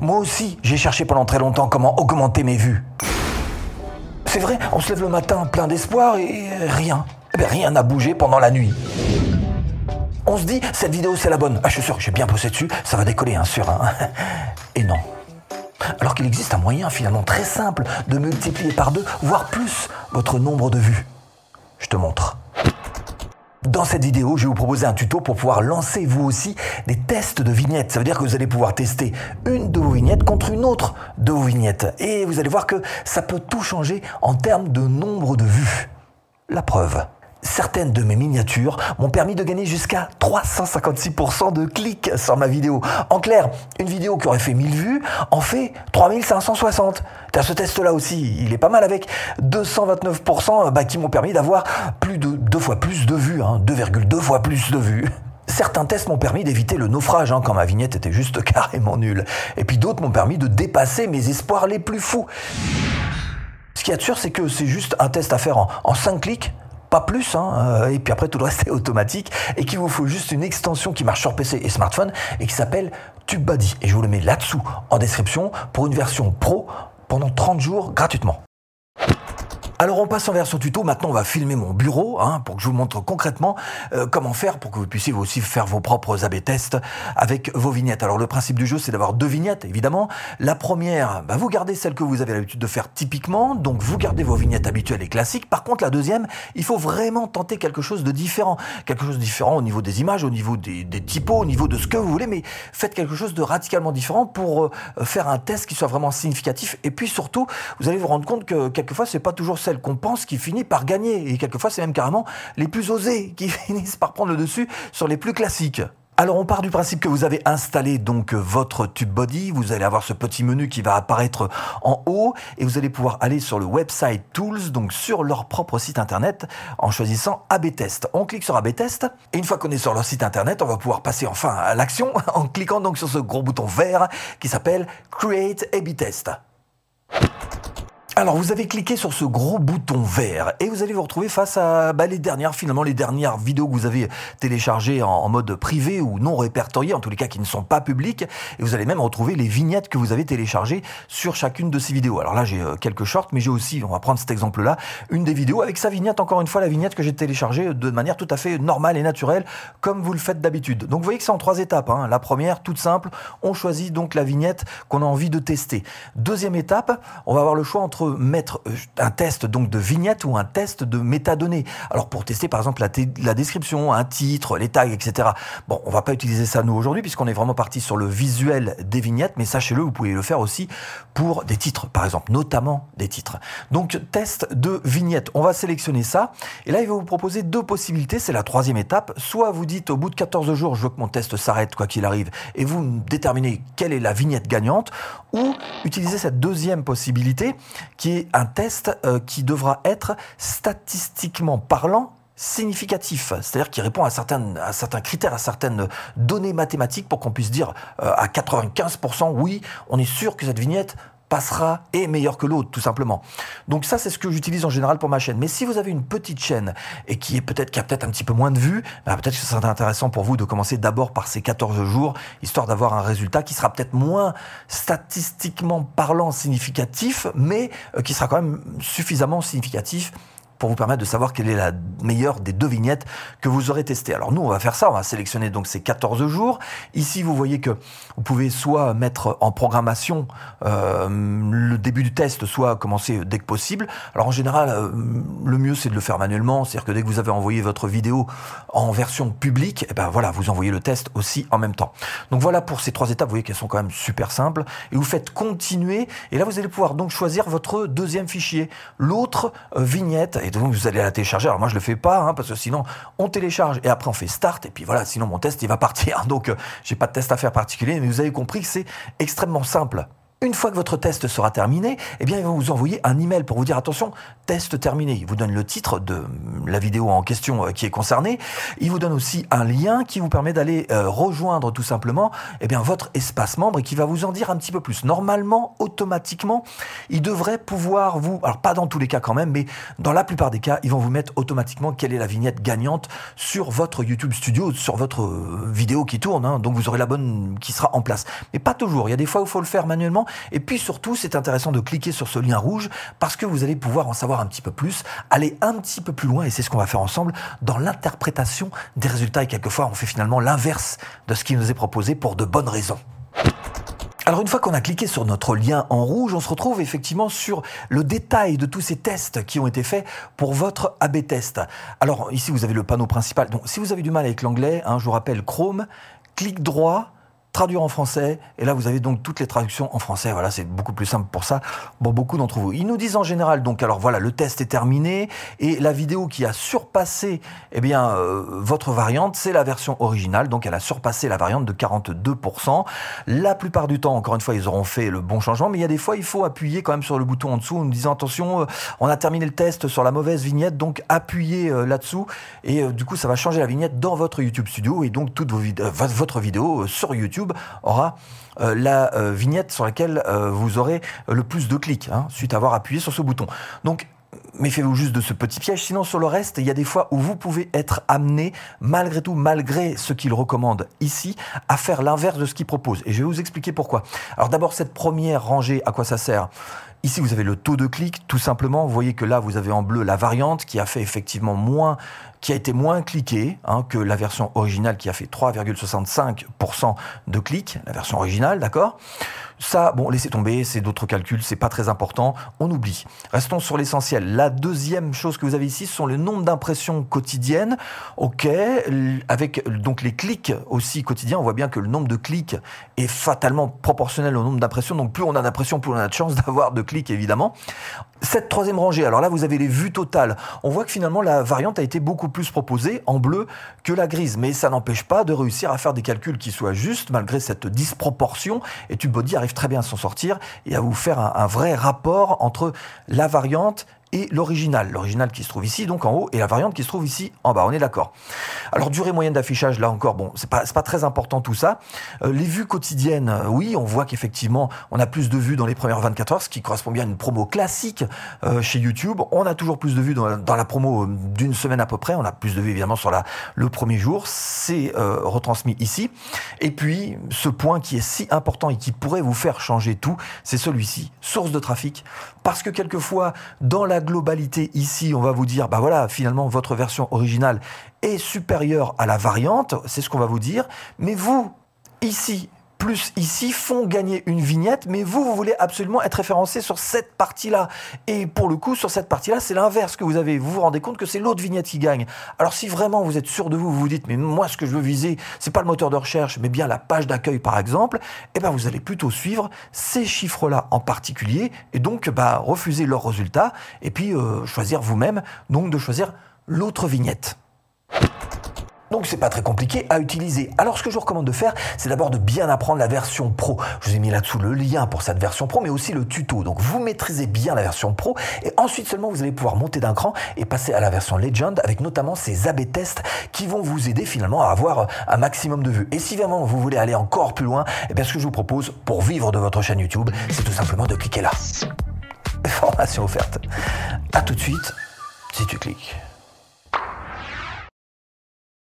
Moi aussi, j'ai cherché pendant très longtemps comment augmenter mes vues. C'est vrai, on se lève le matin plein d'espoir et rien. Eh bien, rien n'a bougé pendant la nuit. On se dit, cette vidéo c'est la bonne. Ah, je suis sûr, j'ai bien bossé dessus, ça va décoller, hein, sûr. Hein. Et non. Alors qu'il existe un moyen finalement très simple de multiplier par deux, voire plus, votre nombre de vues. Je te montre. Dans cette vidéo, je vais vous proposer un tuto pour pouvoir lancer vous aussi des tests de vignettes. Ça veut dire que vous allez pouvoir tester une de vos vignettes contre une autre de vos vignettes. Et vous allez voir que ça peut tout changer en termes de nombre de vues. La preuve. Certaines de mes miniatures m'ont permis de gagner jusqu'à 356% de clics sur ma vidéo. En clair, une vidéo qui aurait fait 1000 vues en fait 3560. Ce test-là aussi, il est pas mal avec 229% bah, qui m'ont permis d'avoir plus de deux fois plus de vues, 2,2 hein, fois plus de vues. Certains tests m'ont permis d'éviter le naufrage hein, quand ma vignette était juste carrément nulle. Et puis d'autres m'ont permis de dépasser mes espoirs les plus fous. Ce qui est sûr, c'est que c'est juste un test à faire en 5 clics pas plus, hein, euh, et puis après tout le reste est automatique, et qu'il vous faut juste une extension qui marche sur PC et smartphone, et qui s'appelle TubeBuddy. Et je vous le mets là-dessous en description pour une version pro pendant 30 jours gratuitement. Alors on passe en version tuto, maintenant on va filmer mon bureau hein, pour que je vous montre concrètement euh, comment faire pour que vous puissiez aussi faire vos propres AB tests avec vos vignettes. Alors le principe du jeu c'est d'avoir deux vignettes évidemment. La première, bah, vous gardez celle que vous avez l'habitude de faire typiquement, donc vous gardez vos vignettes habituelles et classiques. Par contre la deuxième, il faut vraiment tenter quelque chose de différent. Quelque chose de différent au niveau des images, au niveau des, des typos, au niveau de ce que vous voulez, mais faites quelque chose de radicalement différent pour euh, faire un test qui soit vraiment significatif. Et puis surtout, vous allez vous rendre compte que quelquefois c'est pas toujours qu'on pense qui finit par gagner. Et quelquefois, c'est même carrément les plus osés qui finissent par prendre le dessus sur les plus classiques. Alors on part du principe que vous avez installé donc votre TubeBuddy, vous allez avoir ce petit menu qui va apparaître en haut et vous allez pouvoir aller sur le website Tools, donc sur leur propre site internet en choisissant AB Test. On clique sur AB Test et une fois qu'on est sur leur site internet, on va pouvoir passer enfin à l'action en cliquant donc sur ce gros bouton vert qui s'appelle Create AB Test. Alors vous avez cliqué sur ce gros bouton vert et vous allez vous retrouver face à bah, les dernières finalement les dernières vidéos que vous avez téléchargées en, mode privé ou non répertoriées en tous les cas qui ne sont pas publiques et vous allez même retrouver les vignettes que vous avez téléchargées sur chacune de ces vidéos. Alors là j'ai euh, quelques shorts mais j'ai aussi on va prendre cet exemple là une des vidéos avec sa vignette encore une fois la vignette que j'ai téléchargée de manière tout à fait normale et naturelle comme vous le faites d'habitude. Donc vous voyez que c'est en trois étapes. Hein. La première toute simple on choisit donc la vignette qu'on a envie de tester. Deuxième étape on va avoir le choix entre mettre euh, un test donc de vignette ou un test de métadonnées. Alors pour tester par exemple la, description, un titre, les tags, etc. Bon, on va pas utiliser ça nous aujourd'hui puisqu'on est vraiment parti sur le visuel des vignettes, mais sachez-le, vous pouvez le faire aussi pour des titres, par exemple, notamment des titres. Donc test de vignette, on va sélectionner ça et là il va vous proposer deux possibilités, c'est la troisième étape. Soit vous dites au bout de 14 jours, je veux que mon test s'arrête quoi qu'il arrive et vous déterminez quelle est la vignette gagnante ou utiliser cette deuxième possibilité qui est un test euh, qui devra être statistiquement parlant significatif, c'est-à-dire qui répond à certains, à certains critères, à certaines données mathématiques pour qu'on puisse dire euh, à 95% oui, on est sûr que cette vignette passera est meilleur que l'autre, tout simplement. Donc ça, c'est ce que j'utilise en général pour ma chaîne. Mais si vous avez une petite chaîne et qui est peut-être qui a peut-être un petit peu moins de vues, bah, peut-être que ce serait intéressant pour vous de commencer d'abord par ces 14 jours, histoire d'avoir un résultat qui sera peut-être moins statistiquement parlant significatif, mais euh, qui sera quand même suffisamment significatif pour vous permettre de savoir quelle est la meilleure des deux vignettes que vous aurez testées. Alors nous, on va faire ça, on va sélectionner donc ces 14 jours. Ici, vous voyez que vous pouvez soit mettre en programmation euh, le début du test, soit commencer dès que possible. Alors en général, euh, le mieux c'est de le faire manuellement, c'est-à-dire que dès que vous avez envoyé votre vidéo en version publique, et eh ben voilà, vous envoyez le test aussi en même temps. Donc voilà pour ces trois étapes, vous voyez qu'elles sont quand même super simples. Et vous faites continuer, et là vous allez pouvoir donc choisir votre deuxième fichier, l'autre euh, vignette et donc vous allez la télécharger. Alors moi je le fais pas hein, parce que sinon on télécharge et après on fait start et puis voilà, sinon mon test il va partir. Donc euh, j'ai pas de test à faire particulier, mais vous avez compris que c'est extrêmement simple Une fois que votre test sera terminé, eh bien, il va vous envoyer un email pour vous dire attention, test terminé. Il vous donne le titre de la vidéo en question euh, qui est concernée. Il vous donne aussi un lien qui vous permet d'aller euh, rejoindre tout simplement, eh bien, votre espace membre et qui va vous en dire un petit peu plus. Normalement, automatiquement, il devrait pouvoir vous, alors pas dans tous les cas quand même, mais dans la plupart des cas, ils vont vous mettre automatiquement quelle est la vignette gagnante sur votre YouTube Studio, sur votre euh, vidéo qui tourne. Hein. donc vous aurez la bonne qui sera en place. Mais pas toujours. Il y a des fois où il faut le faire manuellement. Et puis surtout, c'est intéressant de cliquer sur ce lien rouge parce que vous allez pouvoir en savoir un petit peu plus, aller un petit peu plus loin, et c'est ce qu'on va faire ensemble dans l'interprétation des résultats. Et quelquefois, on fait finalement l'inverse de ce qui nous est proposé pour de bonnes raisons. Alors une fois qu'on a cliqué sur notre lien en rouge, on se retrouve effectivement sur le détail de tous ces tests qui ont été faits pour votre AB test. Alors ici vous avez le panneau principal. Donc si vous avez du mal avec l'anglais, hein, je vous rappelle Chrome, clic droit, traduire en français. Et là, vous avez donc toutes les traductions en français. Voilà, c'est beaucoup plus simple pour ça pour beaucoup d'entre vous. Ils nous disent en général, donc, alors voilà, le test est terminé et la vidéo qui a surpassé, eh bien, euh, votre variante, c'est la version originale. Donc, elle a surpassé la variante de 42%. La plupart du temps, encore une fois, ils auront fait le bon changement, mais il y a des fois, il faut appuyer quand même sur le bouton en dessous en nous disant attention, euh, on a terminé le test sur la mauvaise vignette, donc appuyez euh, là-dessous et du coup, ça va changer la vignette dans votre YouTube Studio et donc toute vos votre vidéo sur YouTube aura euh, la euh, vignette sur laquelle euh, vous aurez le plus de clics, hein, suite à avoir appuyé sur ce bouton. Donc, méfiez-vous juste de ce petit piège. Sinon, sur le reste, il y a des fois où vous pouvez être amené, malgré tout, malgré ce qu'il recommande ici, à faire l'inverse de ce qu'il propose. Et je vais vous expliquer pourquoi. Alors d'abord, cette première rangée, à quoi ça sert? Ici, vous avez le taux de clic, tout simplement. Vous voyez que là, vous avez en bleu la variante qui a fait effectivement moins, qui a été moins cliquée hein, que la version originale qui a fait 3,65% de clics, la version originale, d'accord? Ça, bon, laissez tomber, c'est d'autres calculs, c'est pas très important, on oublie. Restons sur l'essentiel. La deuxième chose que vous avez ici, ce sont le nombre d'impressions quotidiennes. Ok, avec donc les clics aussi quotidiens, on voit bien que le nombre de clics est fatalement proportionnel au nombre d'impressions. Donc plus on a d'impressions, plus on a de chances d'avoir de clics, évidemment. Cette troisième rangée, alors là, vous avez les vues totales. On voit que finalement, la variante a été beaucoup plus proposée en bleu que la grise. Mais ça n'empêche pas de réussir à faire des calculs qui soient justes, malgré cette disproportion. Et TubeBuddy arrive très bien à s'en sortir et à vous faire un, vrai rapport entre la variante et l'original. L'original qui se trouve ici, donc en haut, et la variante qui se trouve ici en bas. On est d'accord. Alors, durée moyenne d'affichage, là encore, bon, c'est pas, pas très important tout ça. Euh, les vues quotidiennes, euh, oui, on voit qu'effectivement, on a plus de vues dans les premières 24 heures, ce qui correspond bien à une promo classique euh, chez YouTube. On a toujours plus de vues dans, la promo d'une semaine à peu près. On a plus de vues évidemment sur la, le premier jour. C'est retransmis ici. Et puis, ce point qui est si important et qui pourrait vous faire changer tout, c'est celui-ci. Source de trafic. Parce que quelquefois, dans la globalité ici, on va vous dire, bah voilà, finalement, votre version originale est supérieure à la variante, c'est ce qu'on va vous dire, mais vous, ici, plus ici font gagner une vignette, mais vous, vous voulez absolument être référencé sur cette partie-là. Et pour le coup, sur cette partie-là, c'est l'inverse que vous avez. Vous vous rendez compte que c'est l'autre vignette qui gagne. Alors si vraiment vous êtes sûr de vous, vous vous dites, mais moi, ce que je veux viser, c'est pas le moteur de recherche, mais bien la page d'accueil, par exemple, eh ben, vous allez plutôt suivre ces chiffres-là en particulier, et donc, bah, refuser leurs résultats, et puis euh, choisir vous-même, donc de choisir l'autre vignette. Donc c'est pas très compliqué à utiliser. Alors ce que je vous recommande de faire, c'est d'abord de bien apprendre la version pro. Je vous ai mis là-dessous le lien pour cette version pro, mais aussi le tuto. Donc vous maîtrisez bien la version pro et ensuite seulement vous allez pouvoir monter d'un cran et passer à la version Legend avec notamment ces AB tests qui vont vous aider finalement à avoir un maximum de vues. Et si vraiment vous voulez aller encore plus loin, eh bien ce que je vous propose pour vivre de votre chaîne YouTube, c'est tout simplement de cliquer là. Formation offerte. À tout de suite si tu cliques.